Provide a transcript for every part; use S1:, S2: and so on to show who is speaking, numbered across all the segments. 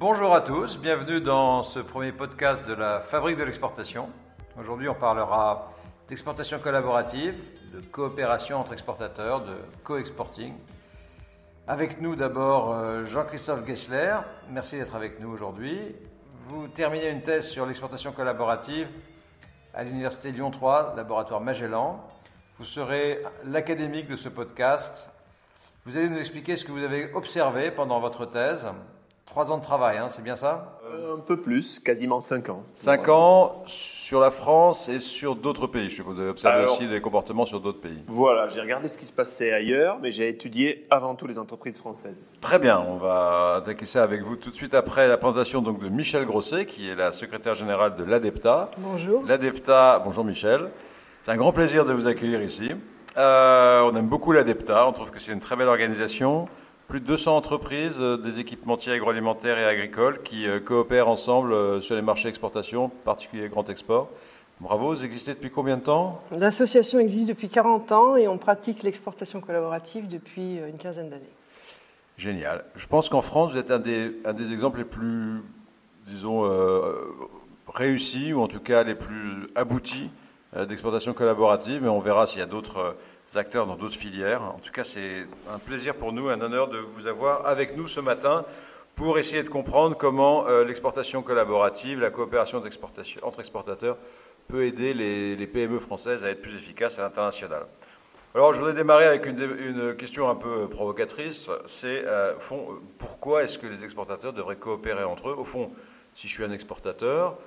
S1: Bonjour à tous, bienvenue dans ce premier podcast de la Fabrique de l'exportation. Aujourd'hui, on parlera d'exportation collaborative, de coopération entre exportateurs, de co-exporting. Avec nous d'abord euh, Jean-Christophe Gessler, merci d'être avec nous aujourd'hui. Vous terminez une thèse sur l'exportation collaborative à l'Université Lyon 3, laboratoire Magellan. Vous serez l'académique de ce podcast. Vous allez nous expliquer ce que vous avez observé pendant votre thèse, Trois ans de travail, hein, c'est bien ça
S2: euh, Un peu plus, quasiment cinq ans.
S1: Cinq ans sur la France et sur d'autres pays. Je suppose vous avez observé aussi des comportements sur d'autres pays.
S2: Voilà, j'ai regardé ce qui se passait ailleurs, mais j'ai étudié avant tout les entreprises françaises.
S1: Très bien, on va attaquer ça avec vous tout de suite après la présentation donc, de Michel Grosset, qui est la secrétaire générale de l'ADEPTA.
S3: Bonjour.
S1: L'ADEPTA, bonjour Michel. C'est un grand plaisir de vous accueillir ici. Euh, on aime beaucoup l'ADEPTA, on trouve que c'est une très belle organisation plus de 200 entreprises, euh, des équipementiers agroalimentaires et agricoles qui euh, coopèrent ensemble euh, sur les marchés d'exportation, particulier grand export. Bravo, vous existez depuis combien de temps?
S3: L'association existe depuis 40 ans et on pratique l'exportation collaborative depuis une quinzaine d'années.
S1: Génial. Je pense qu'en France, vous êtes un des, un des exemples les plus, disons, réussis ou en tout cas les plus aboutis d'exportation collaborative, mais on verra s'il y a d'autres acteurs dans d'autres filières. En tout cas, c'est un plaisir pour nous, un honneur de vous avoir avec nous ce matin pour essayer de comprendre comment euh, l'exportation collaborative, la coopération entre exportateurs peut aider les, PME françaises à être plus efficaces à l'international. Alors, je voudrais démarrer avec une, question un peu provocatrice. C'est, euh, pourquoi est-ce que les exportateurs devraient coopérer entre eux? Au fond, si je suis un exportateur,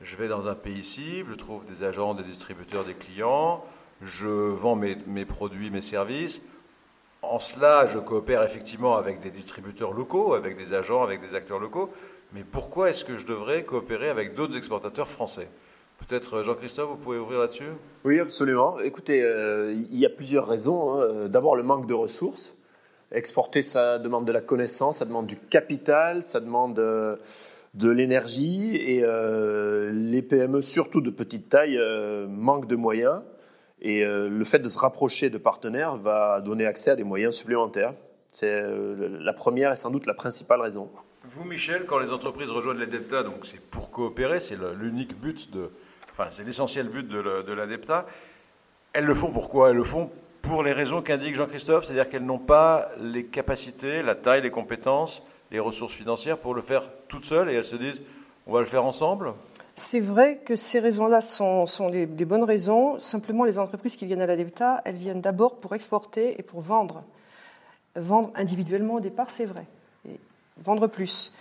S1: je vais dans un pays cible, je trouve des agents, des distributeurs, des clients, je vends mes, produits, mes services. En cela, je coopère effectivement avec des distributeurs locaux, avec des agents, avec des acteurs locaux. Mais pourquoi est-ce que je devrais coopérer avec d'autres exportateurs français? Peut-être euh, Jean-Christophe, vous pouvez ouvrir là-dessus?
S2: Oui, absolument. Écoutez, euh, il y a plusieurs raisons. Hein. D'abord, le manque de ressources. Exporter, ça demande de la connaissance, ça demande du capital, ça demande euh, de l'énergie. Et les PME, surtout de petite taille, manquent de moyens. Et euh, le fait de se rapprocher de partenaires va donner accès à des moyens supplémentaires. C'est euh, la première et sans doute la principale raison.
S1: Vous, Michel, quand les entreprises rejoignent l'ADEPTA, donc c'est pour coopérer, c'est l'unique but de, enfin c'est l'essentiel but de, de l'ADEPTA. Elles le font pourquoi? Elles le font pour les raisons qu'indique Jean-Christophe, c'est-à-dire qu'elles n'ont pas les capacités, la taille, les compétences, les ressources financières pour le faire toutes seules et elles se disent on va le faire ensemble?
S3: C'est vrai que ces raisons-là sont, les, bonnes raisons. Simplement, les entreprises qui viennent à la l'ADEPTA, elles viennent d'abord pour exporter et pour vendre. Vendre individuellement au départ, c'est vrai. Vendre plus.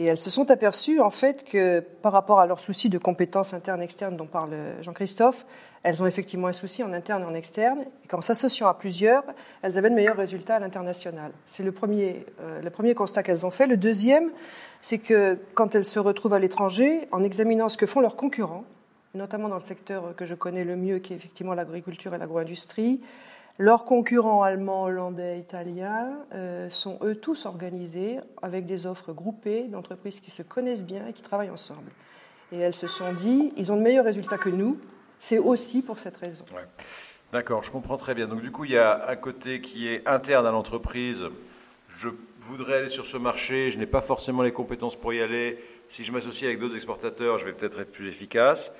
S3: Et elles se sont aperçues, en fait, que par rapport à leur souci de compétences internes et externes dont parle Jean-Christophe, elles ont effectivement un souci en interne et en externe. Et qu'en s'associant à plusieurs, elles avaient de meilleurs résultats à l'international. C'est le premier, euh, le premier constat qu'elles ont fait. Le deuxième, c'est que quand elles se retrouvent à l'étranger, en examinant ce que font leurs concurrents, notamment dans le secteur que je connais le mieux, qui est effectivement l'agriculture et l'agro-industrie, leurs concurrents allemands, hollandais, italiens euh, sont eux tous organisés avec des offres groupées d'entreprises qui se connaissent bien et qui travaillent ensemble. Et elles se sont dit, ils ont de meilleurs résultats que nous, c'est aussi pour cette raison.
S1: D'accord, je comprends très bien. Donc du coup, il y a un côté qui est interne à l'entreprise. Je voudrais aller sur ce marché, je n'ai pas forcément les compétences pour y aller. Si je m'associe avec d'autres exportateurs, je vais peut-être être plus efficace.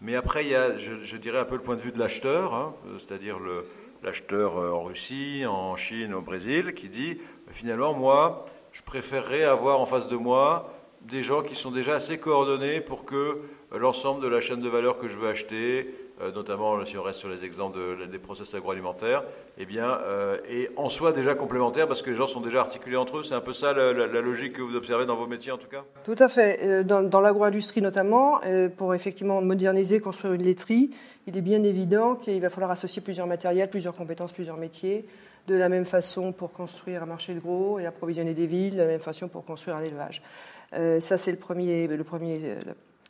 S1: Mais après, il y a, je, dirais, un peu le point de vue de l'acheteur, hein, c'est-à-dire l'acheteur euh, en Russie, en Chine, au Brésil, qui dit, finalement, moi, je préférerais avoir en face de moi des gens qui sont déjà assez coordonnés pour que l'ensemble de la chaîne de valeur que je veux acheter, euh, notamment si on reste sur les exemples des process agroalimentaires, eh bien, euh, est en soi déjà complémentaire parce que les gens sont déjà articulés entre eux. C'est un peu ça la, logique que vous observez dans vos métiers en tout cas?
S3: Tout à fait. Euh, dans, dans l'agro-industrie notamment, pour effectivement moderniser, construire une laiterie, il est bien évident qu'il va falloir associer plusieurs matériels, plusieurs compétences, plusieurs métiers. De la même façon pour construire un marché de gros et approvisionner des villes, de la même façon pour construire un élevage. ça, c'est le premier,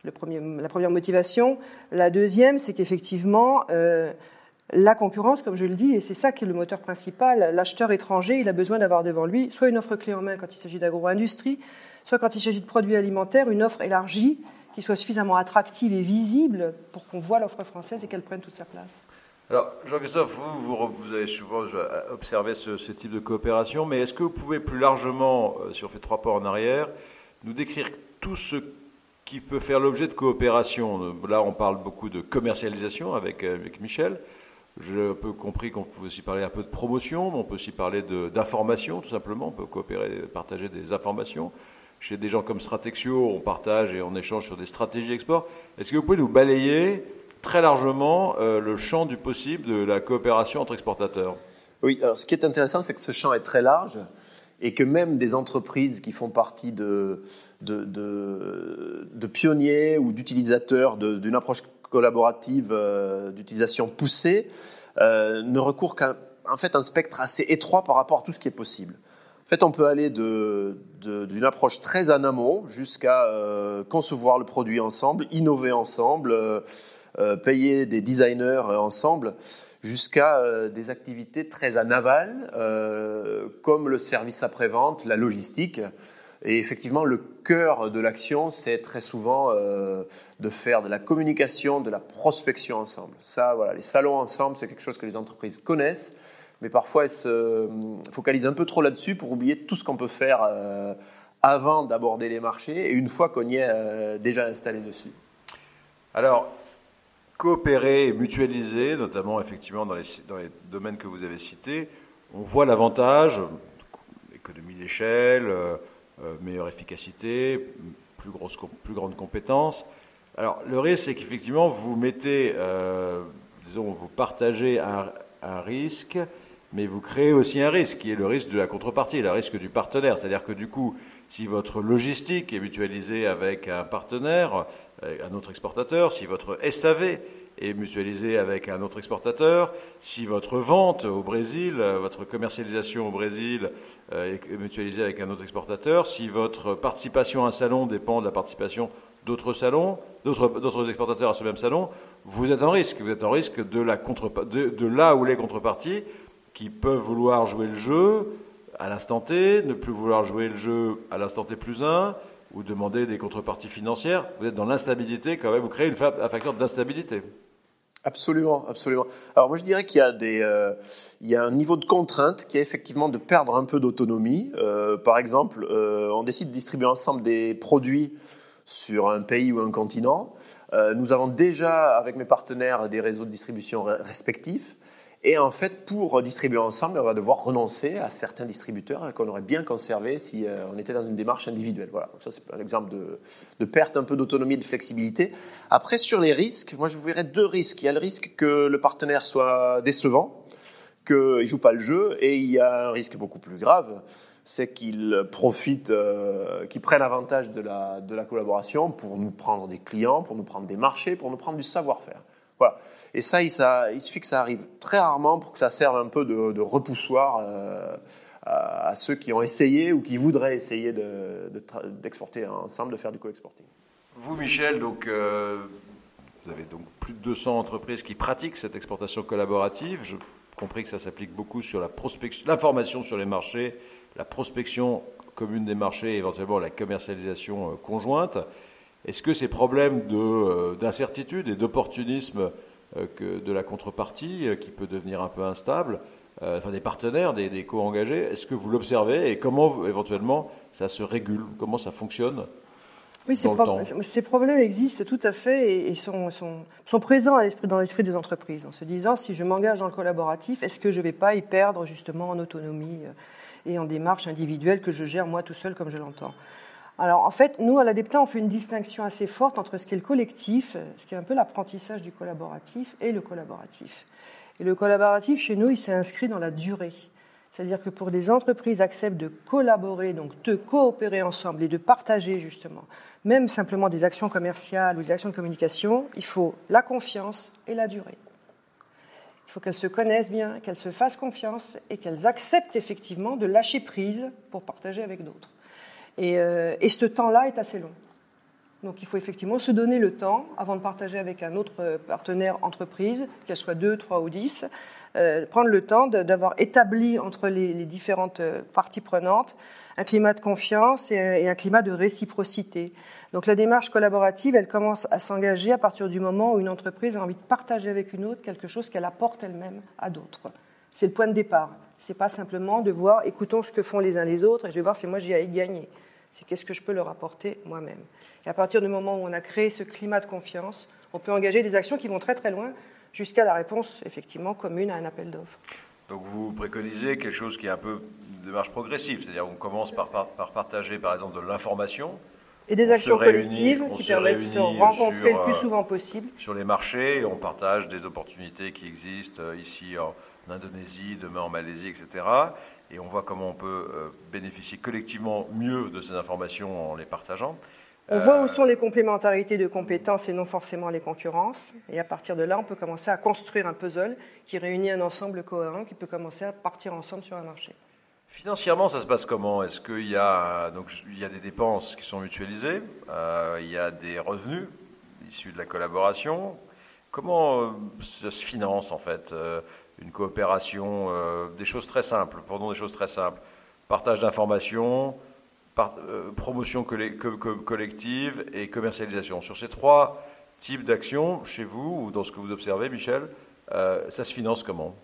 S3: la première motivation. La deuxième, c'est qu'effectivement, euh, la concurrence, comme je le dis, et c'est ça qui est le moteur principal, l'acheteur étranger, il a besoin d'avoir devant lui soit une offre clé en main quand il s'agit d'agro-industrie, soit quand il s'agit de produits alimentaires, une offre élargie qui soit suffisamment attractive et visible pour qu'on voit l'offre française et qu'elle prenne toute sa place.
S1: Alors, Jean-Christophe, vous, vous, avez souvent observé ce, type de coopération, mais est-ce que vous pouvez plus largement, euh, si on fait trois pas en arrière, nous décrire tout ce qui peut faire l'objet de coopération. Là, on parle beaucoup de commercialisation avec, avec Michel. J'ai un peu compris qu'on peut aussi parler un peu de promotion, mais on peut aussi parler d'information, tout simplement. On peut coopérer, partager des informations. Chez des gens comme Stratexio, on partage et on échange sur des stratégies export. Est-ce que vous pouvez nous balayer très largement euh, le champ du possible de la coopération entre exportateurs?
S2: Oui, alors ce qui est intéressant, c'est que ce champ est très large et que même des entreprises qui font partie de, de, pionniers ou d'utilisateurs d'une approche collaborative euh, d'utilisation poussée euh, ne recourent qu'à fait, un spectre assez étroit par rapport à tout ce qui est possible. En fait, on peut aller d'une approche très en amont jusqu'à euh, concevoir le produit ensemble, innover ensemble, payer des designers ensemble, jusqu'à des activités très en aval, comme le service après-vente, la logistique. Et effectivement, le cœur de l'action, c'est très souvent euh, de faire de la communication, de la prospection ensemble. Ça, voilà, les salons ensemble, c'est quelque chose que les entreprises connaissent, mais parfois elles se euh, focalisent un peu trop là-dessus pour oublier tout ce qu'on peut faire euh, avant d'aborder les marchés et une fois qu'on y est déjà installé dessus.
S1: Alors, coopérer et mutualiser, notamment effectivement dans les, domaines que vous avez cités, on voit l'avantage, économie d'échelle, euh, meilleure efficacité, plus, grosse, plus grande compétence. Alors, le risque, c'est qu'effectivement, vous mettez, euh, disons, vous partagez un, risque, mais vous créez aussi un risque, qui est le risque de la contrepartie, le risque du partenaire. C'est-à-dire que du coup, si votre logistique est mutualisée avec un partenaire, euh, un autre exportateur, si votre SAV est mutualisé avec un autre exportateur, si votre vente au Brésil, votre commercialisation au Brésil euh, est mutualisée avec un autre exportateur, si votre participation à un salon dépend de la participation d'autres salons, d'autres exportateurs à ce même salon, vous êtes en risque. Vous êtes en risque de, la de, de là où les contreparties qui peuvent vouloir jouer le jeu à l'instant T, ne plus vouloir jouer le jeu à l'instant T plus 1, ou demander des contreparties financières, vous êtes dans l'instabilité quand même, vous créez une, un facteur d'instabilité.
S2: Absolument, absolument. Alors moi je dirais qu'il y a des, euh, y a un niveau de contrainte qui est effectivement de perdre un peu d'autonomie. Euh, par exemple, euh, on décide de distribuer ensemble des produits sur un pays ou un continent. nous avons déjà avec mes partenaires des réseaux de distribution respectifs. Et en fait, pour distribuer ensemble, on va devoir renoncer à certains distributeurs qu'on aurait bien conservés si euh, on était dans une démarche individuelle. Voilà. Ça, c'est un exemple de, perte un peu d'autonomie et de flexibilité. Après, sur les risques, moi, je vous verrais deux risques. Il y a le risque que le partenaire soit décevant, qu'il ne joue pas le jeu, et il y a un risque beaucoup plus grave, c'est qu'il profite, euh, qu'il prenne avantage de la, de la collaboration pour nous prendre des clients, pour nous prendre des marchés, pour nous prendre du savoir-faire. Voilà. Et ça il, ça, il suffit que ça arrive très rarement pour que ça serve un peu de, repoussoir euh, à, ceux qui ont essayé ou qui voudraient essayer d'exporter ensemble, de faire du co-exporting.
S1: Vous, Michel, donc, euh, vous avez donc plus de 200 entreprises qui pratiquent cette exportation collaborative. J'ai compris que ça s'applique beaucoup sur la prospection, l'information sur les marchés, la prospection commune des marchés et éventuellement la commercialisation euh, conjointe. Est-ce que ces problèmes d'incertitude et d'opportunisme euh, de la contrepartie, euh, qui peut devenir un peu instable, euh, enfin des partenaires, des, co-engagés. Est-ce que vous l'observez et comment éventuellement ça se régule? Comment ça fonctionne
S3: oui, ces, ces, problèmes existent tout à fait et, sont, sont, sont, présents dans l'esprit des entreprises, en se disant si je m'engage dans le collaboratif, est-ce que je ne vais pas y perdre justement en autonomie et en démarche individuelle que je gère moi tout seul comme je l'entends? Alors en fait, nous à l'ADEPTA, on fait une distinction assez forte entre ce qui est le collectif, ce qui est un peu l'apprentissage du collaboratif, et le collaboratif. Et le collaboratif, chez nous, il s'est inscrit dans la durée. C'est-à-dire que pour des entreprises acceptent de collaborer, donc de coopérer ensemble et de partager justement, même simplement des actions commerciales ou des actions de communication, il faut la confiance et la durée. Il faut qu'elles se connaissent bien, qu'elles se fassent confiance et qu'elles acceptent effectivement de lâcher prise pour partager avec d'autres. Euh, et, ce temps-là est assez long. Donc il faut effectivement se donner le temps avant de partager avec un autre partenaire entreprise, qu'elle soit deux, trois ou dix, euh, prendre le temps d'avoir établi entre les, différentes euh, parties prenantes un climat de confiance et, un climat de réciprocité. Donc la démarche collaborative, elle commence à s'engager à partir du moment où une entreprise a envie de partager avec une autre quelque chose qu'elle apporte elle-même à d'autres. C'est le point de départ. C'est pas simplement de voir, écoutons ce que font les uns les autres et je vais voir si moi j'y ai gagné c'est qu'est-ce que je peux leur apporter moi-même. Et à partir du moment où on a créé ce climat de confiance, on peut engager des actions qui vont très très loin jusqu'à la réponse effectivement commune à un appel d'offres.
S1: Donc vous préconisez quelque chose qui est un peu de démarche progressive, c'est-à-dire on commence par, par, partager par exemple de l'information.
S3: Et des actions collectives qui permettent de se rencontrer le plus euh, souvent possible.
S1: Sur les marchés, on partage des opportunités qui existent euh, ici en Indonésie, demain en Malaisie, etc. Et on voit comment on peut euh, bénéficier collectivement mieux de ces informations en les partageant.
S3: On voit où sont les complémentarités de compétences et non forcément les concurrences. Et à partir de là, on peut commencer à construire un puzzle qui réunit un ensemble cohérent qui peut commencer à partir ensemble sur un marché.
S1: Financièrement, ça se passe comment? Est-ce qu'il y, a, donc, il y a des dépenses qui sont mutualisées euh, Il y a des revenus issus de la collaboration? Comment euh, ça se finance en fait? Euh, une coopération Des choses très simples, prenons des choses très simples. Partage d'informations, euh, promotion collective et commercialisation. Sur ces trois types d'actions, chez vous ou dans ce que vous observez, Michel, euh, ça se finance comment?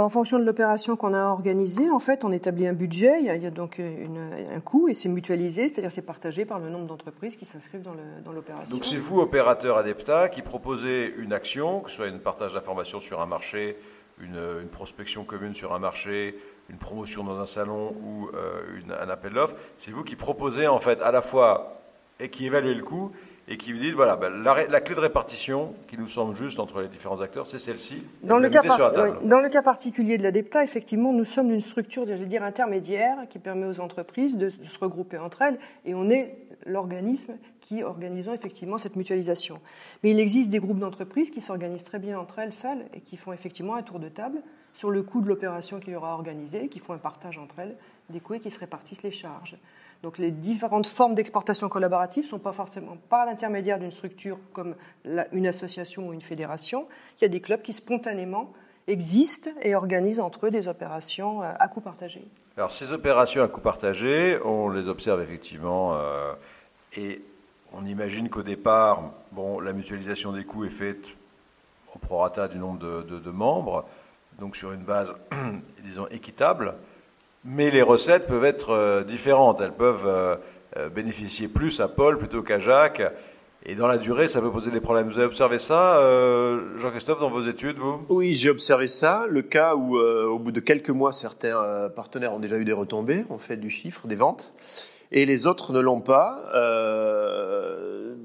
S3: En fonction de l'opération qu'on a organisée, en fait, on établit un budget, il y a, donc un coût et c'est mutualisé, c'est-à-dire c'est partagé par le nombre d'entreprises qui s'inscrivent dans l'opération.
S1: donc c'est vous, opérateur Adepta, qui proposez une action, que ce soit une partage d'informations sur un marché, une, prospection commune sur un marché, une promotion dans un salon ou euh, un appel d'offres, c'est vous qui proposez en fait à la fois et qui évaluez le coût et qui vous dites voilà ben, la, clé de répartition qui nous semble juste entre les différents acteurs, c'est celle-ci.
S3: Dans, le cas dans le cas particulier de l'ADEPTA, effectivement, nous sommes une structure, je dire, intermédiaire qui permet aux entreprises de, se regrouper entre elles et on est l'organisme qui organisons effectivement cette mutualisation. Mais il existe des groupes d'entreprises qui s'organisent très bien entre elles seules et qui font effectivement un tour de table sur le coût de l'opération qu'il y aura organisée, qui font un partage entre elles des coûts et qui se répartissent les charges. Donc les différentes formes d'exportation collaborative ne sont pas forcément par l'intermédiaire d'une structure comme une association ou une fédération. Il y a des clubs qui spontanément existent et organisent entre eux des opérations euh, à coût partagé.
S1: Alors ces opérations à coût partagé, on les observe effectivement euh, et on imagine qu'au départ, bon, la mutualisation des coûts est faite au prorata du nombre de membres donc sur une base, disons, équitable, mais les recettes peuvent être euh, différentes. Elles peuvent euh, euh, bénéficier plus à Paul plutôt qu'à Jacques. Et dans la durée, ça peut poser des problèmes. Vous avez observé ça, Jean-Christophe, dans vos études, vous?
S2: Oui, j'ai observé ça. Le cas où, au bout de quelques mois, certains partenaires ont déjà eu des retombées, ont fait du chiffre, des ventes, et les autres ne l'ont pas.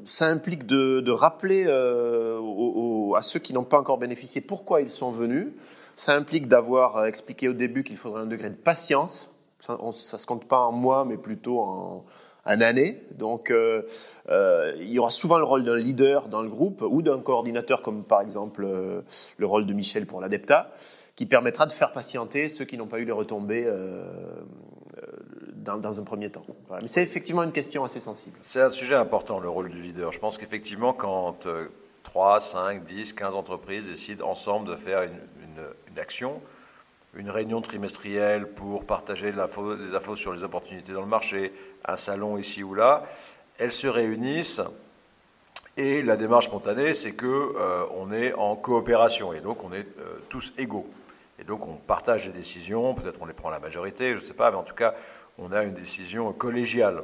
S2: ça implique de, rappeler à ceux qui n'ont pas encore bénéficié pourquoi ils sont venus. Ça implique d'avoir expliqué au début qu'il faudrait un degré de patience. Ça ne se compte pas en mois, mais plutôt en, en années. Donc, euh, euh, il y aura souvent le rôle d'un leader dans le groupe ou d'un coordinateur, comme par exemple euh, le rôle de Michel pour l'Adepta, qui permettra de faire patienter ceux qui n'ont pas eu les retombées dans, un premier temps. Mais c'est effectivement une question assez sensible.
S1: C'est un sujet important, le rôle du leader. Je pense qu'effectivement, quand 3, 5, 10, 15 entreprises décident ensemble de faire une, une, action, une réunion trimestrielle pour partager des infos sur les opportunités dans le marché, un salon ici ou là. Elles se réunissent et la démarche spontanée, c'est que euh, on est en coopération et donc on est euh, tous égaux. Et donc on partage les décisions, peut-être on les prend à la majorité, je ne sais pas, mais en tout cas on a une décision collégiale.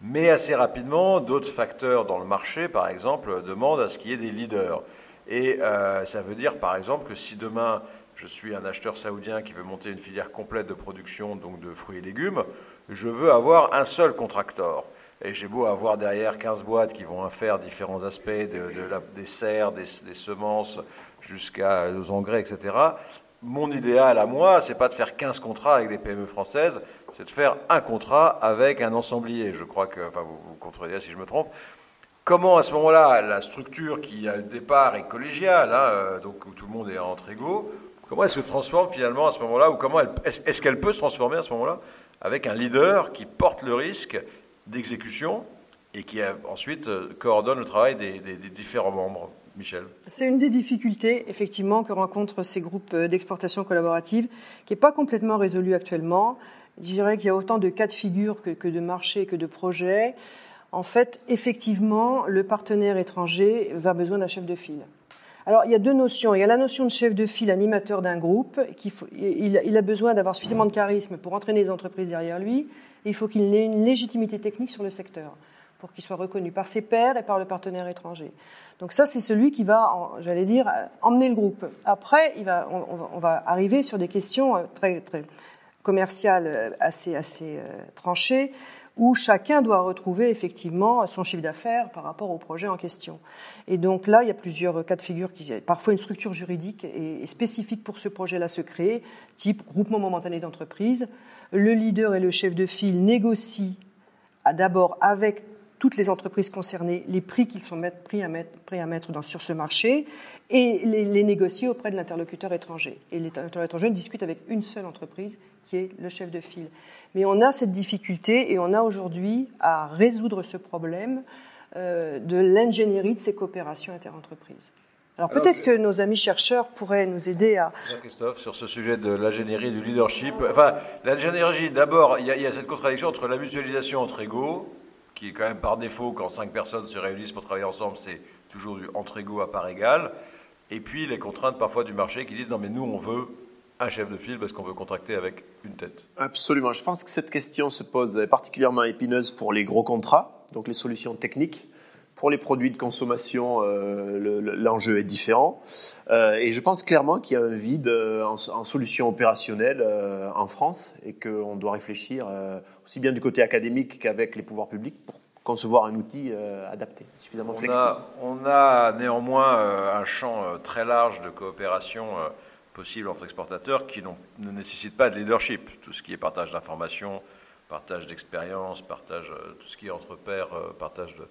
S1: Mais assez rapidement, d'autres facteurs dans le marché, par exemple, demandent à ce qu'il y ait des leaders. Et euh, ça veut dire, par exemple, que si demain je suis un acheteur saoudien qui veut monter une filière complète de production donc de fruits et légumes, je veux avoir un seul contracteur. Et j'ai beau avoir derrière 15 boîtes qui vont faire différents aspects de, des serres, des, semences, jusqu'aux engrais, etc. Mon idéal à moi, c'est pas de faire 15 contrats avec des PME françaises, c'est de faire un contrat avec un ensemblier. Je crois que, enfin, vous, vous contredirez si je me trompe, Comment à ce moment-là, la structure qui, au départ, est collégiale, hein, euh, donc où tout le monde est entre égaux, comment elle se transforme finalement à ce moment-là, ou comment est-ce qu'elle peut se transformer à ce moment-là avec un leader qui porte le risque d'exécution et qui ensuite euh, coordonne le travail des, différents membres Michel?
S3: C'est une des difficultés, effectivement, que rencontrent ces groupes euh, d'exportation collaborative, qui n'est pas complètement résolue actuellement. Je dirais qu'il y a autant de cas de figure que, que de marchés, que de projets en fait, effectivement, le partenaire étranger va besoin d'un chef de file. Alors, il y a deux notions. Il y a la notion de chef de file, animateur d'un groupe. Qui il, a besoin d'avoir suffisamment de charisme pour entraîner les entreprises derrière lui. Il faut qu'il ait une légitimité technique sur le secteur pour qu'il soit reconnu par ses pairs et par le partenaire étranger. Donc ça, c'est celui qui va, j'allais dire, emmener le groupe. Après, il va, on, va arriver sur des questions euh, très, très commerciales euh, assez, assez euh, tranchées, où chacun doit retrouver effectivement son chiffre d'affaires par rapport au projet en question. Et donc là, il y a plusieurs cas de figure. Qui, parfois, une structure juridique est spécifique pour ce projet-là se crée, type groupement momentané d'entreprise. Le leader et le chef de file négocient d'abord avec toutes les entreprises concernées les prix qu'ils sont prêts à mettre, sur ce marché et les, les négocier auprès de l'interlocuteur étranger. Et l'interlocuteur étranger discute avec une seule entreprise qui est le chef de file. Mais on a cette difficulté et on a aujourd'hui à résoudre ce problème euh, de l'ingénierie de ces coopérations interentreprises. Alors, peut-être que nos amis chercheurs pourraient nous aider à.
S1: Jean-Christophe, sur ce sujet de l'ingénierie du leadership. Enfin, l'ingénierie, d'abord, il y, a cette contradiction entre la mutualisation entre égaux qui est quand même par défaut, quand cinq personnes se réunissent pour travailler ensemble, c'est toujours du entre égaux à part égale. Et puis les contraintes parfois du marché qui disent non mais nous on veut un chef de file parce qu'on veut contracter avec une tête.
S2: Absolument. Je pense que cette question se pose particulièrement épineuse pour les gros contrats, donc les solutions techniques. Pour les produits de consommation, euh, l'enjeu est différent. Euh, et je pense clairement qu'il y a un vide euh, en, en solutions opérationnelles en France et qu'on doit réfléchir aussi bien du côté académique qu'avec les pouvoirs publics pour concevoir un outil adapté, suffisamment
S1: on
S2: flexible.
S1: A, on a néanmoins un champ très large de coopération possible entre exportateurs qui ne nécessite pas de leadership. Tout ce qui est partage d'informations, partage d'expérience, partage, tout ce qui est entre pairs, partage de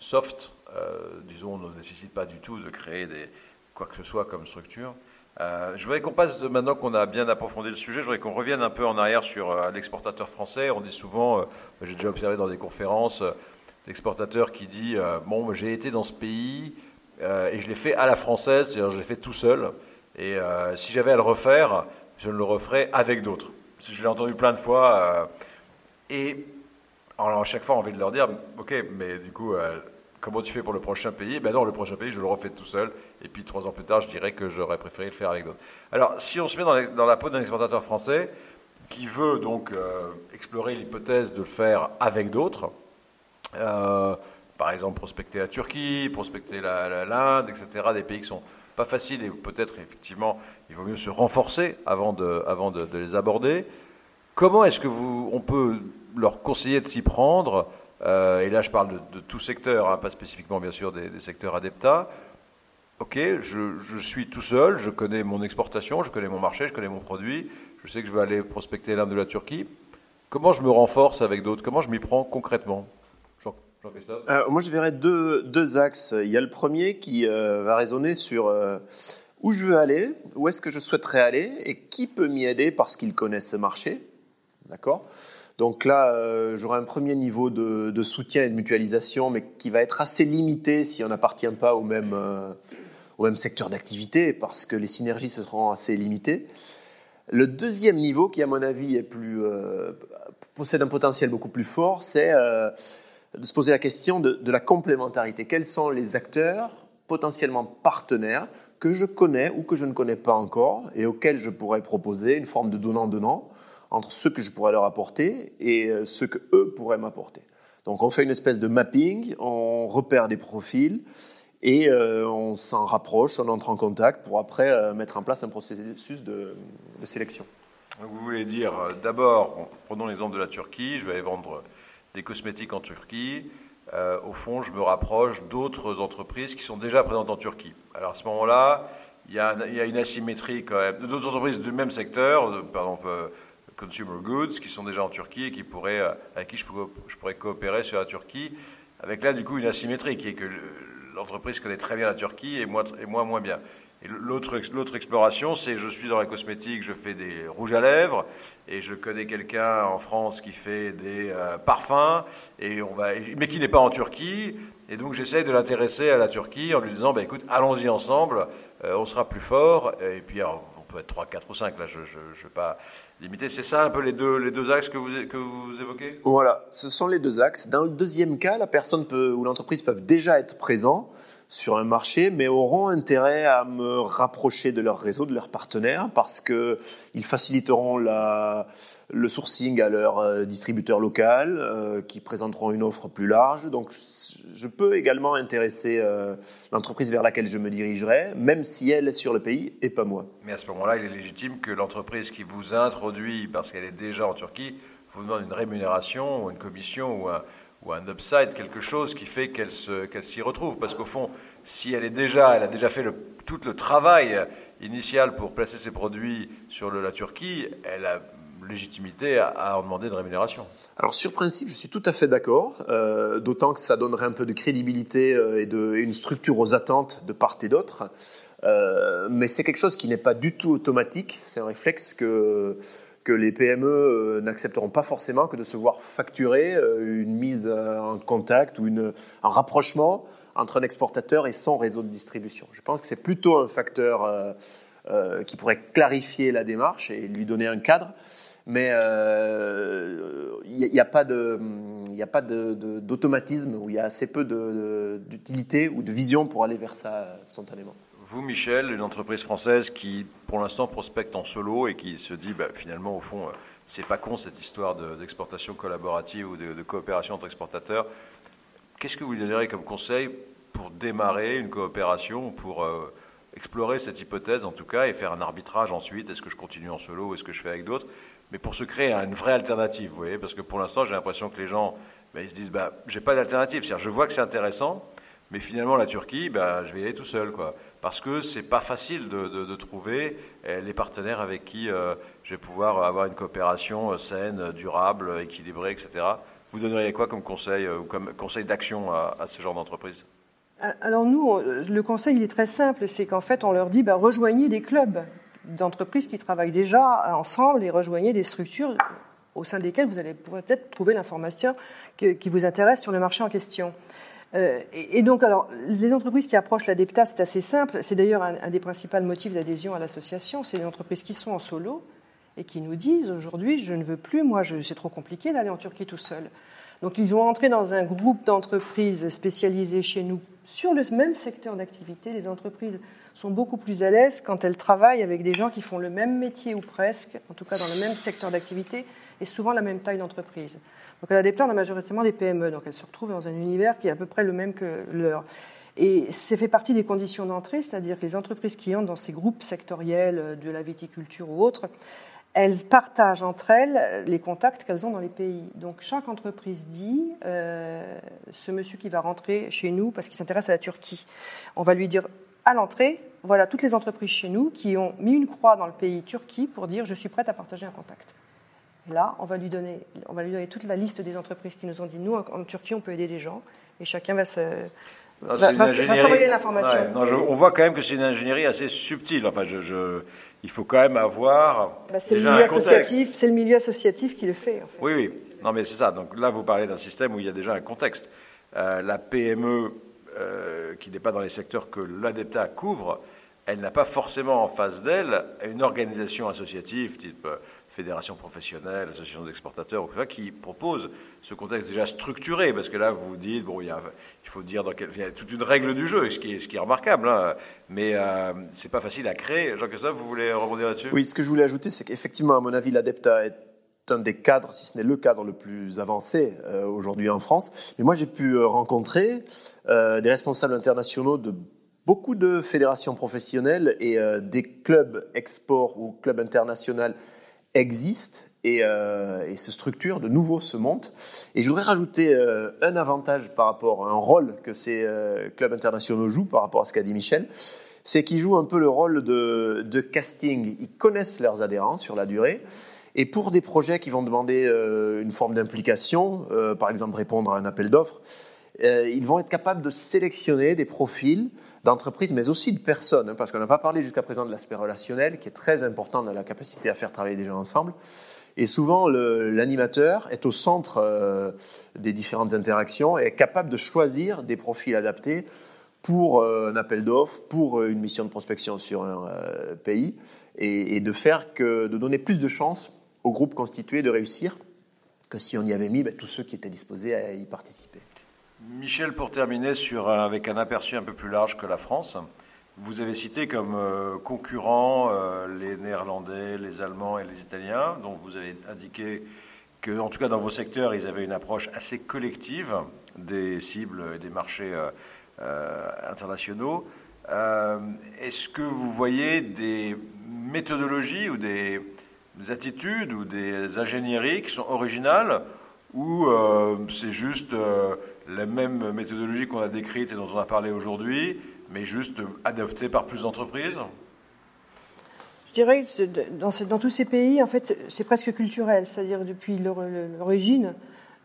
S1: soft, euh, disons, ne nécessite pas du tout de créer des, quoi que ce soit comme structure. Euh, je voudrais qu'on passe, maintenant qu'on a bien approfondi le sujet, je voudrais qu'on revienne un peu en arrière sur euh, l'exportateur français. On dit souvent, j'ai déjà observé dans des conférences, l'exportateur qui dit Bon, j'ai été dans ce pays et je l'ai fait à la française, c'est-à-dire je l'ai fait tout seul. Et si j'avais à le refaire, je le referais avec d'autres. Je l'ai entendu plein de fois. et alors à chaque fois, on envie de leur dire, ok, mais du coup, euh, comment tu fais pour le prochain pays? Ben non, le prochain pays, je le refais tout seul. Et puis trois ans plus tard, je dirais que j'aurais préféré le faire avec d'autres. Alors, si on se met dans, la peau d'un exportateur français qui veut donc euh, explorer l'hypothèse de le faire avec d'autres, euh, par exemple prospecter la Turquie, prospecter l'Inde, etc., des pays qui sont pas faciles et peut-être effectivement il vaut mieux se renforcer avant de, avant de, les aborder. Comment est-ce que vous, on peut leur conseiller de s'y prendre euh, Et là, je parle de, tout secteur, hein, pas spécifiquement bien sûr des, secteurs adepta. Ok, je, suis tout seul, je connais mon exportation, je connais mon marché, je connais mon produit, je sais que je vais aller prospecter l'Inde de la Turquie. Comment je me renforce avec d'autres? Comment je m'y prends concrètement?
S2: Jean-Christophe euh, Moi, je verrais deux, deux, axes. Il y a le premier qui euh, va raisonner sur où je veux aller, où est-ce que je souhaiterais aller et qui peut m'y aider parce qu'il connaît ce marché. D'accord? Donc là, euh, j'aurai un premier niveau de, soutien et de mutualisation, mais qui va être assez limité si on n'appartient pas au même, euh, au même secteur d'activité, parce que les synergies seront assez limitées. Le deuxième niveau, qui à mon avis est plus, euh, possède un potentiel beaucoup plus fort, c'est de se poser la question de, de la complémentarité. Quels sont les acteurs potentiellement partenaires que je connais ou que je ne connais pas encore et auxquels je pourrais proposer une forme de donnant-donnant entre ce que je pourrais leur apporter et euh, ce que eux pourraient m'apporter. Donc on fait une espèce de mapping, on repère des profils et euh, on s'en rapproche, on entre en contact pour après euh, mettre en place un processus de, sélection.
S1: Vous voulez dire, d'abord, prenons l'exemple de la Turquie, je vais aller vendre des cosmétiques en Turquie. au fond, je me rapproche d'autres entreprises qui sont déjà présentes en Turquie. Alors à ce moment-là, il y, a, une asymétrie quand même. D'autres entreprises du même secteur, par exemple consumer goods qui sont déjà en Turquie et qui pourraient, euh, avec qui je pourrais, coopérer sur la Turquie, avec là du coup une asymétrie qui est que l'entreprise connaît très bien la Turquie et moi, et moi moins bien. L'autre, exploration, c'est je suis dans la cosmétique, je fais des rouges à lèvres, et je connais quelqu'un en France qui fait des euh, parfums, et on va, mais qui n'est pas en Turquie, et donc j'essaye de l'intéresser à la Turquie en lui disant, bah, écoute, allons-y ensemble, euh, on sera plus fort, et puis on peut être 3, 4 ou 5, là je ne vais pas limité. C'est ça un peu les deux, les deux axes que vous, que vous évoquez?
S2: Voilà, ce sont les deux axes. Dans le deuxième cas, la personne peut, ou l'entreprise peuvent déjà être présents sur un marché, mais auront intérêt à me rapprocher de leur réseau, de leurs partenaires, parce que ils faciliteront le sourcing à leur euh, distributeur local, euh, qui présenteront une offre plus large. Donc, je peux également intéresser euh, l'entreprise vers laquelle je me dirigerai, même si elle est sur le pays et pas moi.
S1: Mais à ce moment-là, il est légitime que l'entreprise qui vous introduit, parce qu'elle est déjà en Turquie, vous demande une rémunération ou une commission ou un ou un upside, quelque chose qui fait qu'elle s'y retrouve. Parce qu'au fond, si elle est déjà, elle a déjà fait tout le travail initial pour placer ses produits sur la Turquie, elle a légitimité à, en demander de rémunération.
S2: Alors sur principe, je suis tout à fait d'accord, euh, d'autant que ça donnerait un peu de crédibilité euh, et une structure aux attentes de part et d'autre. Euh, mais c'est quelque chose qui n'est pas du tout automatique. C'est un réflexe que que les PME euh, n'accepteront pas forcément que de se voir facturer euh, une mise en contact ou un rapprochement entre un exportateur et son réseau de distribution. Je pense que c'est plutôt un facteur euh, qui pourrait clarifier la démarche et lui donner un cadre, mais il n'y a, pas d'automatisme ou il y a assez peu d'utilité ou de vision pour aller vers ça spontanément.
S1: Vous, Michel, une entreprise française qui, pour l'instant, prospecte en solo et qui se dit, bah, finalement, au fond, euh, c'est pas con cette histoire d'exportation collaborative ou de, coopération entre exportateurs. Qu'est-ce que vous lui donneriez comme conseil pour démarrer une coopération, pour euh, explorer cette hypothèse en tout cas et faire un arbitrage ensuite? Est-ce que je continue en solo ou est-ce que je fais avec d'autres? Mais pour se créer une vraie alternative, vous voyez, parce que pour l'instant, j'ai l'impression que les gens, bah, ils se disent, bah, j'ai pas d'alternative. C'est-à-dire, je vois que c'est intéressant, mais finalement, la Turquie, bah, je vais y aller tout seul, quoi parce que c'est pas facile de, trouver eh, les partenaires avec qui euh, je vais pouvoir avoir une coopération euh, saine, durable, équilibrée, etc. Vous donneriez quoi comme conseil euh, ou comme conseil d'action à, ce genre d'entreprise?
S3: Alors nous, le conseil il est très simple, c'est qu'en fait on leur dit bah, rejoignez des clubs d'entreprises qui travaillent déjà ensemble et rejoignez des structures au sein desquelles vous allez peut-être trouver l'information qui vous intéresse sur le marché en question. Euh, et, donc, alors, les entreprises qui approchent l'ADEPTA, c'est assez simple. C'est d'ailleurs un, des principaux motifs d'adhésion à l'association. C'est les entreprises qui sont en solo et qui nous disent aujourd'hui, je ne veux plus, moi, c'est trop compliqué d'aller en Turquie tout seul. Donc, ils vont entrer dans un groupe d'entreprises spécialisées chez nous sur le même secteur d'activité. Les entreprises sont beaucoup plus à l'aise quand elles travaillent avec des gens qui font le même métier ou presque, en tout cas dans le même secteur d'activité, et souvent la même taille d'entreprise. Donc elle a des plans, majoritairement des PME, donc elle se retrouve dans un univers qui est à peu près le même que leur. Et c'est fait partie des conditions d'entrée, c'est-à-dire que les entreprises qui entrent dans ces groupes sectoriels euh, de la viticulture ou autres, elles partagent entre elles les contacts qu'elles ont dans les pays. Donc chaque entreprise dit, euh, ce monsieur qui va rentrer chez nous parce qu'il s'intéresse à la Turquie, on va lui dire à l'entrée, voilà toutes les entreprises chez nous qui ont mis une croix dans le pays Turquie pour dire je suis prête à partager un contact. Là, on va, lui donner, on va lui donner toute la liste des entreprises qui nous ont dit nous, en, Turquie, on peut aider les gens. Et chacun va se.
S1: va, s'envoyer l'information. on voit quand même que c'est une ingénierie assez subtile. Enfin, je, il faut quand même avoir.
S3: Bah, c'est, le milieu associatif, c'est le milieu associatif qui le fait.
S1: Oui, oui. Non, mais c'est ça. Donc là, vous parlez d'un système où il y a déjà un contexte. Euh, la PME, euh, qui n'est pas dans les secteurs que l'ADEPTA couvre, elle n'a pas forcément en face d'elle une organisation associative type euh, fédération professionnelle, association d'exportateurs, qui propose ce contexte déjà structuré, parce que là, vous dites, bon, il, faut dire dans quel, il y a toute une règle du jeu, ce qui est, ce qui est remarquable, hein, mais euh, c'est pas facile à créer. Jean-Christophe, vous voulez rebondir là-dessus?
S2: Oui, ce que je voulais ajouter, c'est qu'effectivement, à mon avis, l'ADEPTA est un des cadres, si ce n'est le cadre le plus avancé euh, aujourd'hui en France. Mais moi, j'ai pu euh, rencontrer euh, des responsables internationaux de beaucoup de fédérations professionnelles et des clubs export ou clubs internationaux existe euh, et, se structure, de nouveau se monte. Et je voudrais rajouter euh, un avantage par rapport à un rôle que ces euh, clubs internationaux jouent par rapport à ce qu'a dit Michel, c'est qu'ils jouent un peu le rôle de, de, casting. Ils connaissent leurs adhérents sur la durée. Et pour des projets qui vont demander une forme d'implication, par exemple répondre à un appel d'offres, ils vont être capables de sélectionner des profils d'entreprises, mais aussi de personnes, hein, parce qu'on n'a pas parlé jusqu'à présent de l'aspect relationnel, qui est très important dans la capacité à faire travailler des gens ensemble. Et souvent, l'animateur est au centre euh, des différentes interactions et est capable de choisir des profils adaptés pour euh, un appel d'offres, pour euh, une mission de prospection sur un pays, et, de faire que, de donner plus de chances au groupe constitué de réussir que si on y avait mis ben, tous ceux qui étaient disposés à y participer.
S1: Michel, pour terminer sur, avec un aperçu un peu plus large que la France, vous avez cité comme concurrents les Néerlandais, les Allemands et les Italiens, dont vous avez indiqué que, en tout cas dans vos secteurs, ils avaient une approche assez collective des cibles et des marchés internationaux. Est-ce que vous voyez des méthodologies ou des, attitudes ou des ingénieries qui sont originales ou euh, c'est juste euh, la même méthodologie qu'on a décrite et dont on a parlé aujourd'hui, mais juste adoptée par plus d'entreprises
S3: Je dirais que dans, tous ces pays, en fait, c'est presque culturel, c'est-à-dire depuis l'origine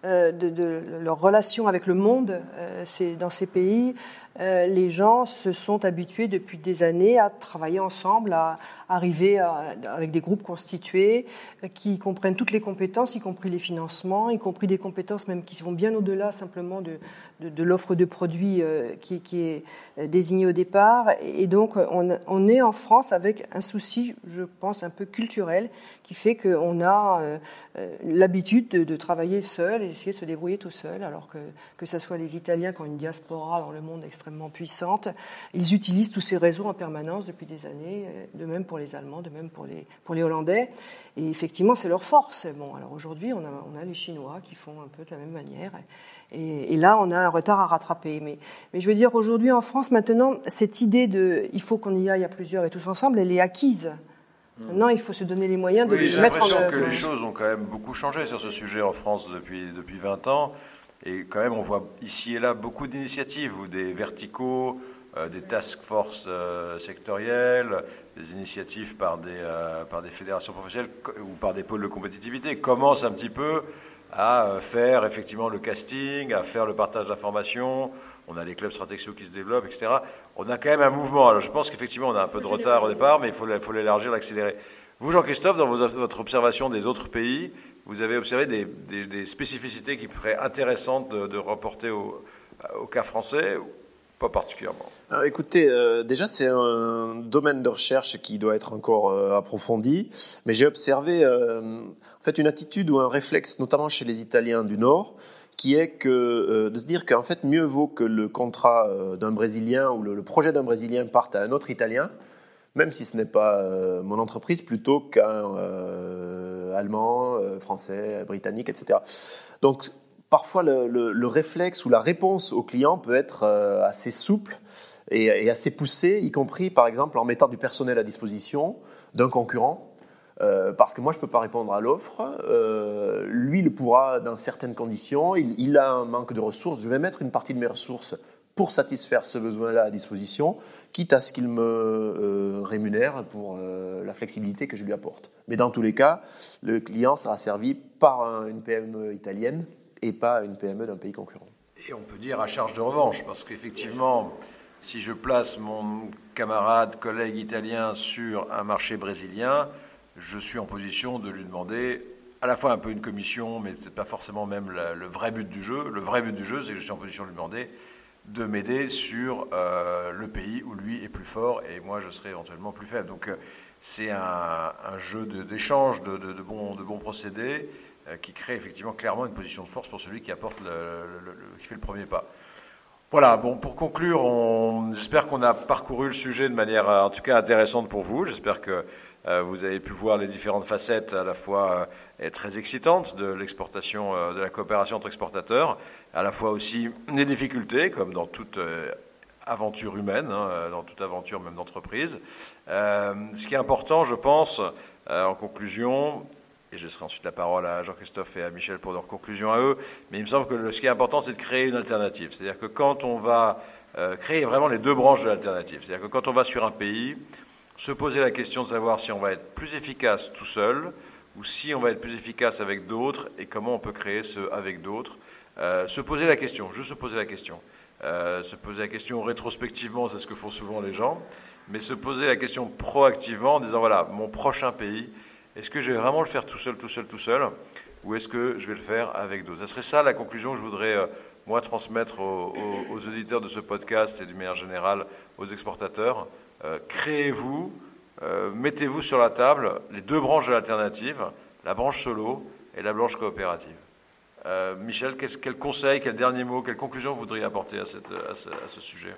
S3: euh, de, de, leur relation avec le monde, c'est dans ces pays, les gens se sont habitués depuis des années à travailler ensemble, à, arriver avec des groupes constitués euh, qui comprennent toutes les compétences, y compris les financements, y compris des compétences même qui vont bien au-delà simplement de, l'offre de produits euh, qui, est euh, désignée au départ. Et donc, on, est en France avec un souci, je pense, un peu culturel qui fait qu'on a l'habitude de, de, travailler seul et essayer de se débrouiller tout seul, alors que que ce soit les Italiens qui ont une diaspora dans le monde extrêmement puissante, ils utilisent tous ces réseaux en permanence depuis des années, de même pour les Allemands, de même pour les, pour les Hollandais. Et effectivement, c'est leur force. Bon, alors aujourd'hui, on a, on a les Chinois qui font un peu de la même manière. Et, là, on a un retard à rattraper. Mais, mais je veux dire, aujourd'hui, en France, maintenant, cette idée de il faut qu'on y aille à plusieurs et tous ensemble, elle est acquise. Hmm. Maintenant, il faut se donner les moyens de
S1: les
S3: mettre
S1: en œuvre. que les choses ont quand même beaucoup changé sur ce sujet en France depuis, depuis 20 ans. Et quand même, on voit ici et là beaucoup d'initiatives ou des verticaux, euh, des task forces euh, sectorielles, des initiatives par des, euh, par des fédérations professionnelles ou par des pôles de compétitivité commencent un petit peu à faire effectivement le casting, à faire le partage d'informations. On a les clubs stratégiques qui se développent, etc. On a quand même un mouvement. Alors je pense qu'effectivement on a un peu de retard au départ, mais il faut, faut l'élargir, l'accélérer. Vous, Jean-Christophe, dans votre observation des autres pays, vous avez observé des, spécificités qui seraient intéressantes de, reporter au, cas français pas particulièrement?
S2: Écoutez, euh, déjà c'est un domaine de recherche qui doit être encore euh, approfondi, mais j'ai observé euh, en fait une attitude ou un réflexe, notamment chez les Italiens du Nord, qui est de se dire qu'en fait mieux vaut que le contrat d'un Brésilien ou le, projet d'un Brésilien parte à un autre Italien, même si ce n'est pas mon entreprise, plutôt qu'un Allemand, Français, Britannique, etc. Donc parfois le, réflexe ou la réponse au client peut être euh, assez souple et, assez poussé, y compris par exemple en mettant du personnel à disposition d'un concurrent. Euh, parce que moi, je ne peux pas répondre à l'offre. Euh, lui, il pourra dans certaines conditions. Il, a un manque de ressources. Je vais mettre une partie de mes ressources pour satisfaire ce besoin-là à disposition, quitte à ce qu'il me rémunère pour la flexibilité que je lui apporte. Mais dans tous les cas, le client sera servi par une PME italienne et pas une PME d'un pays concurrent.
S1: Et on peut dire à charge de revanche, parce qu'effectivement, si je place mon camarade, collègue italien sur un marché brésilien, je suis en position de lui demander à la fois un peu une commission, mais peut-être pas forcément même le vrai but du jeu. Le vrai but du jeu, c'est que je suis en position de lui demander de m'aider sur euh, le pays où lui est plus fort et moi je serai éventuellement plus faible. Donc euh, c'est un, jeu d'échange de, bons, de bons procédés euh, qui crée effectivement clairement une position de force pour celui qui apporte qui fait le premier pas. Voilà, bon, pour conclure, j'espère qu'on a parcouru le sujet de manière en tout cas intéressante pour vous. J'espère que vous avez pu voir les différentes facettes à la fois euh, très excitantes de l'exportation, de la coopération entre exportateurs, à la fois aussi des difficultés, comme dans toute aventure humaine, hein, dans toute aventure même d'entreprise. ce qui est important, je pense, en conclusion, et je laisserai ensuite la parole à Jean-Christophe et à Michel pour leur conclusion à eux, mais il me semble que ce qui est important, c'est de créer une alternative. C'est-à-dire que quand on va euh, créer vraiment les deux branches de l'alternative, c'est-à-dire que quand on va sur un pays, se poser la question de savoir si on va être plus efficace tout seul ou si on va être plus efficace avec d'autres et comment on peut créer ce avec d'autres. Euh, se poser la question, juste se poser la question. Euh, se poser la question rétrospectivement, c'est ce que font souvent les gens, mais se poser la question proactivement en disant voilà, mon prochain pays, est-ce que je vais vraiment le faire tout seul, tout seul, tout seul Ou est-ce que je vais le faire avec d'autres? Ce serait ça la conclusion que je voudrais, euh, moi, transmettre aux, auditeurs de ce podcast et du manière générale aux exportateurs. Créez-vous, euh, mettez-vous sur la table les deux branches de l'alternative, la branche solo et la branche coopérative. Michel, quel, quel, conseil, quel dernier mot, quelle conclusion vous voudriez apporter à, ce, sujet?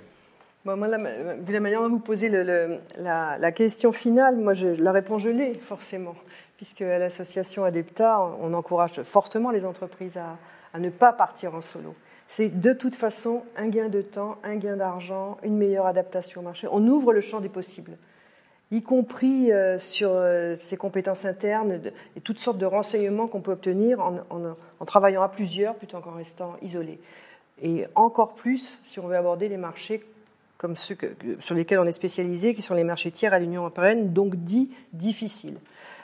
S3: Moi, la, vu la manière dont vous posez la, question finale, moi, je, la réponse, je l'ai forcément, puisque à l'association Adepta, on, encourage fortement les entreprises à ne pas partir en solo. C'est de toute façon un gain de temps, un gain d'argent, une meilleure adaptation au marché. On ouvre le champ des possibles y compris euh, sur euh, ses compétences internes et toutes sortes de renseignements qu'on peut obtenir en, travaillant à plusieurs plutôt qu'en restant isolé. Et encore plus si on veut aborder les marchés comme ceux sur lesquels on est spécialisé, qui sont les marchés tiers à l'Union européenne, donc dits difficiles.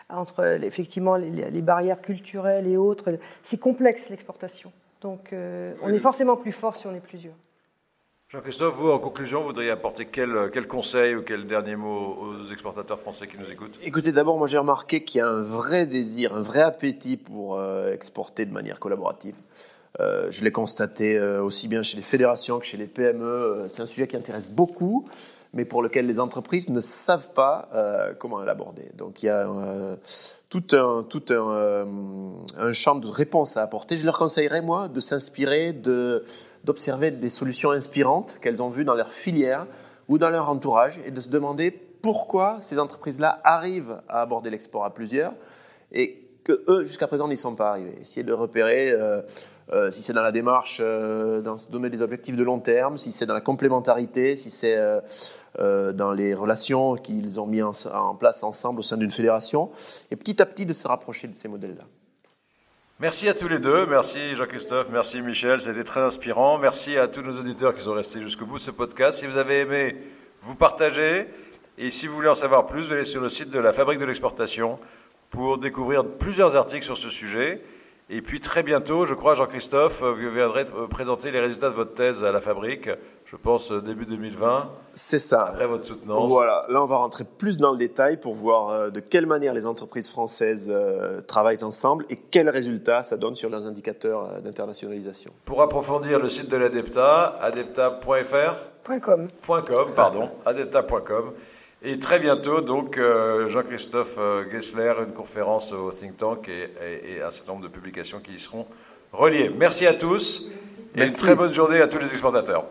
S3: Entre effectivement les, barrières culturelles et autres, c'est complexe l'exportation. Donc euh, on est forcément plus fort si on est plusieurs.
S1: Jean-Christophe, vous, en conclusion, voudriez apporter quel, quel, conseil ou quel dernier mot aux exportateurs français qui nous écoutent?
S2: Écoutez, d'abord, moi j'ai remarqué qu'il y a un vrai désir, un vrai appétit pour euh, exporter de manière collaborative. Euh, je l'ai constaté euh, aussi bien chez les fédérations que chez les PME. C'est un sujet qui intéresse beaucoup, mais pour lequel les entreprises ne savent pas comment l'aborder. Donc il y a tout un, tout un, un, champ de réponses à apporter. Je leur conseillerais, moi, de s'inspirer de d'observer des solutions inspirantes qu'elles ont vues dans leur filière ou dans leur entourage et de se demander pourquoi ces entreprises-là arrivent à aborder l'export à plusieurs et que eux, jusqu'à présent, n'y sont pas arrivés. Essayer de repérer euh, euh, si c'est dans la démarche, euh, dans donner des objectifs de long terme, si c'est dans la complémentarité, si c'est dans les relations qu'ils ont mis en, en place ensemble au sein d'une fédération, et petit à petit de se rapprocher de ces modèles-là.
S1: Merci à tous les deux. Merci Jean-Christophe. Merci Michel. C'était très inspirant. Merci à tous nos auditeurs qui sont restés jusqu'au bout de ce podcast. Si vous avez aimé, vous partagez. Et si vous voulez en savoir plus, vous allez sur le site de la Fabrique de l'Exportation pour découvrir plusieurs articles sur ce sujet. Et puis très bientôt, je crois, Jean-Christophe, vous viendrez présenter les résultats de votre thèse à la Fabrique je pense, euh, début 2020.
S2: C'est ça.
S1: Après votre soutenance.
S2: Voilà, là on va rentrer plus dans le détail pour voir euh, de quelle manière les entreprises françaises euh, travaillent ensemble et quels résultats ça donne sur leurs indicateurs d'internationalisation.
S1: Pour approfondir le site de l'ADEPTA, adepta.fr
S3: .com.
S1: .com, pardon, adepta.com. Et très bientôt, donc, Jean-Christophe Gessler, une conférence au think tank et, et, un certain nombre de publications qui y seront reliées. Merci à tous et une très bonne journée à tous les exportateurs.